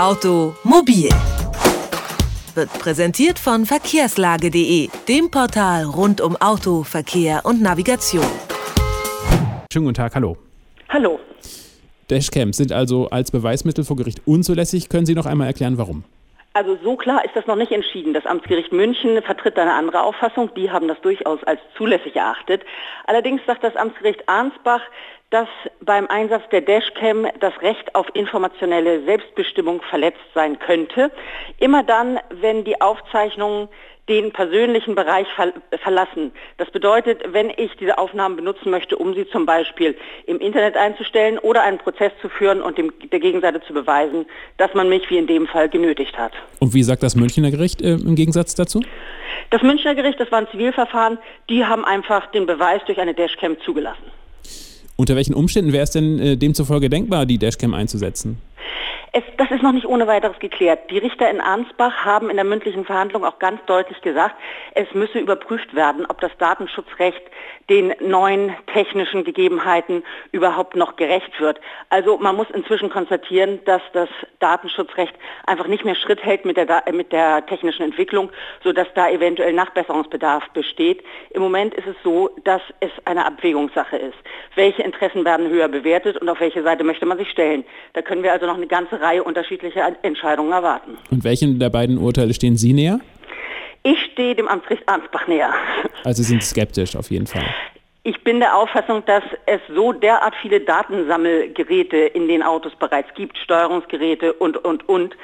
Automobil wird präsentiert von verkehrslage.de, dem Portal rund um Auto, Verkehr und Navigation. Schönen guten Tag, hallo. Hallo. Dashcams sind also als Beweismittel vor Gericht unzulässig. Können Sie noch einmal erklären, warum? Also so klar ist das noch nicht entschieden. Das Amtsgericht München vertritt eine andere Auffassung. Die haben das durchaus als zulässig erachtet. Allerdings sagt das Amtsgericht Arnsbach, dass beim Einsatz der Dashcam das Recht auf informationelle Selbstbestimmung verletzt sein könnte. Immer dann, wenn die Aufzeichnungen den persönlichen Bereich ver verlassen. Das bedeutet, wenn ich diese Aufnahmen benutzen möchte, um sie zum Beispiel im Internet einzustellen oder einen Prozess zu führen und dem, der Gegenseite zu beweisen, dass man mich wie in dem Fall genötigt hat. Und wie sagt das Münchner Gericht äh, im Gegensatz dazu? Das Münchner Gericht, das war ein Zivilverfahren, die haben einfach den Beweis durch eine Dashcam zugelassen. Unter welchen Umständen wäre es denn äh, demzufolge denkbar, die Dashcam einzusetzen? Es, das ist noch nicht ohne weiteres geklärt. Die Richter in Arnsbach haben in der mündlichen Verhandlung auch ganz deutlich gesagt, es müsse überprüft werden, ob das Datenschutzrecht den neuen technischen Gegebenheiten überhaupt noch gerecht wird. Also man muss inzwischen konstatieren, dass das Datenschutzrecht einfach nicht mehr Schritt hält mit der, mit der technischen Entwicklung, sodass da eventuell Nachbesserungsbedarf besteht. Im Moment ist es so, dass es eine Abwägungssache ist. Welche Interessen werden höher bewertet und auf welche Seite möchte man sich stellen? Da können wir also noch eine ganze Reihe unterschiedlicher Entscheidungen erwarten. Und welchen der beiden Urteile stehen Sie näher? Ich stehe dem Amtsgericht Ansbach näher. Also Sie sind skeptisch auf jeden Fall. Ich bin der Auffassung, dass es so derart viele Datensammelgeräte in den Autos bereits gibt, Steuerungsgeräte und, und, und,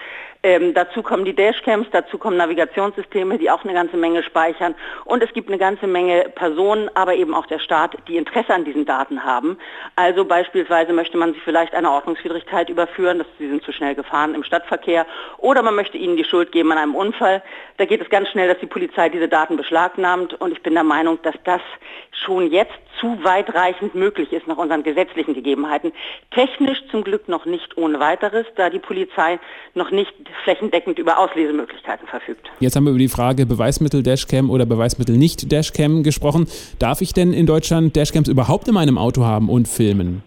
ähm, dazu kommen die Dashcams, dazu kommen Navigationssysteme, die auch eine ganze Menge speichern. Und es gibt eine ganze Menge Personen, aber eben auch der Staat, die Interesse an diesen Daten haben. Also beispielsweise möchte man sie vielleicht einer Ordnungswidrigkeit überführen, dass sie sind zu schnell gefahren im Stadtverkehr. Oder man möchte ihnen die Schuld geben an einem Unfall. Da geht es ganz schnell, dass die Polizei diese Daten beschlagnahmt. Und ich bin der Meinung, dass das schon jetzt zu weitreichend möglich ist nach unseren gesetzlichen Gegebenheiten. Technisch zum Glück noch nicht ohne weiteres, da die Polizei noch nicht flächendeckend über Auslesemöglichkeiten verfügt. Jetzt haben wir über die Frage Beweismittel Dashcam oder Beweismittel nicht Dashcam gesprochen. Darf ich denn in Deutschland Dashcams überhaupt in meinem Auto haben und filmen?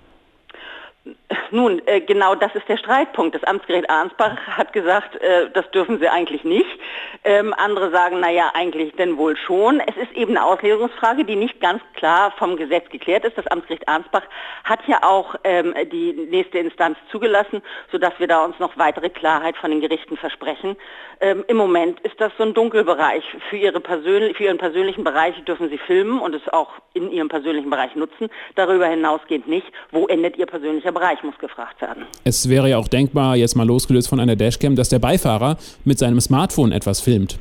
Nun, äh, genau das ist der Streitpunkt. Das Amtsgericht Arnsbach hat gesagt, äh, das dürfen sie eigentlich nicht. Ähm, andere sagen, naja, eigentlich denn wohl schon. Es ist eben eine Auslegungsfrage, die nicht ganz klar vom Gesetz geklärt ist. Das Amtsgericht Arnsbach hat ja auch ähm, die nächste Instanz zugelassen, sodass wir da uns noch weitere Klarheit von den Gerichten versprechen. Ähm, Im Moment ist das so ein Dunkelbereich. Für, ihre persönlich, für ihren persönlichen Bereich dürfen sie filmen und es auch in ihrem persönlichen Bereich nutzen. Darüber hinausgehend nicht. Wo endet ihr persönlicher Bereich, muss gefragt werden. Es wäre ja auch denkbar, jetzt mal losgelöst von einer Dashcam, dass der Beifahrer mit seinem Smartphone etwas filmt.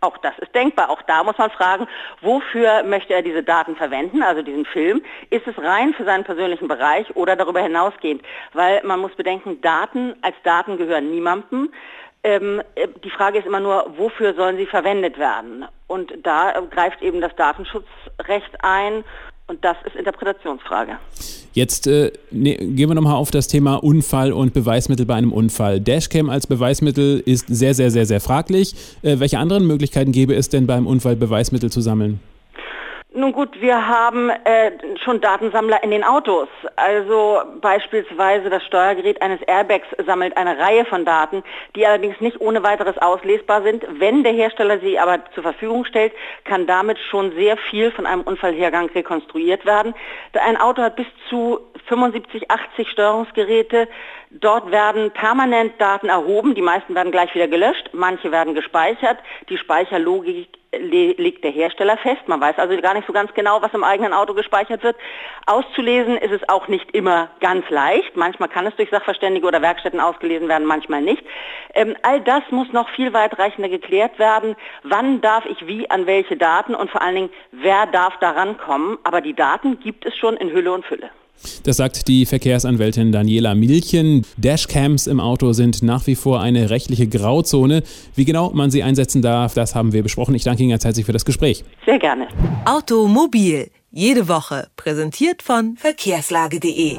Auch das ist denkbar. Auch da muss man fragen, wofür möchte er diese Daten verwenden, also diesen Film? Ist es rein für seinen persönlichen Bereich oder darüber hinausgehend? Weil man muss bedenken, Daten als Daten gehören niemandem. Ähm, äh, die Frage ist immer nur, wofür sollen sie verwendet werden? Und da greift eben das Datenschutzrecht ein und das ist Interpretationsfrage. Jetzt äh, ne, gehen wir nochmal auf das Thema Unfall und Beweismittel bei einem Unfall. Dashcam als Beweismittel ist sehr, sehr, sehr, sehr fraglich. Äh, welche anderen Möglichkeiten gäbe es denn beim Unfall Beweismittel zu sammeln? Nun gut, wir haben äh, schon Datensammler in den Autos. Also beispielsweise das Steuergerät eines Airbags sammelt eine Reihe von Daten, die allerdings nicht ohne weiteres auslesbar sind. Wenn der Hersteller sie aber zur Verfügung stellt, kann damit schon sehr viel von einem Unfallhergang rekonstruiert werden. Ein Auto hat bis zu 75, 80 Steuerungsgeräte. Dort werden permanent Daten erhoben. Die meisten werden gleich wieder gelöscht. Manche werden gespeichert. Die Speicherlogik legt der Hersteller fest. Man weiß also gar nicht so ganz genau, was im eigenen Auto gespeichert wird. Auszulesen ist es auch nicht immer ganz leicht. Manchmal kann es durch Sachverständige oder Werkstätten ausgelesen werden, manchmal nicht. Ähm, all das muss noch viel weitreichender geklärt werden. Wann darf ich wie an welche Daten und vor allen Dingen, wer darf daran kommen? Aber die Daten gibt es schon in Hülle und Fülle. Das sagt die Verkehrsanwältin Daniela Milchen. Dashcams im Auto sind nach wie vor eine rechtliche Grauzone. Wie genau man sie einsetzen darf, das haben wir besprochen. Ich danke Ihnen ganz herzlich für das Gespräch. Sehr gerne. Automobil. Jede Woche. Präsentiert von verkehrslage.de.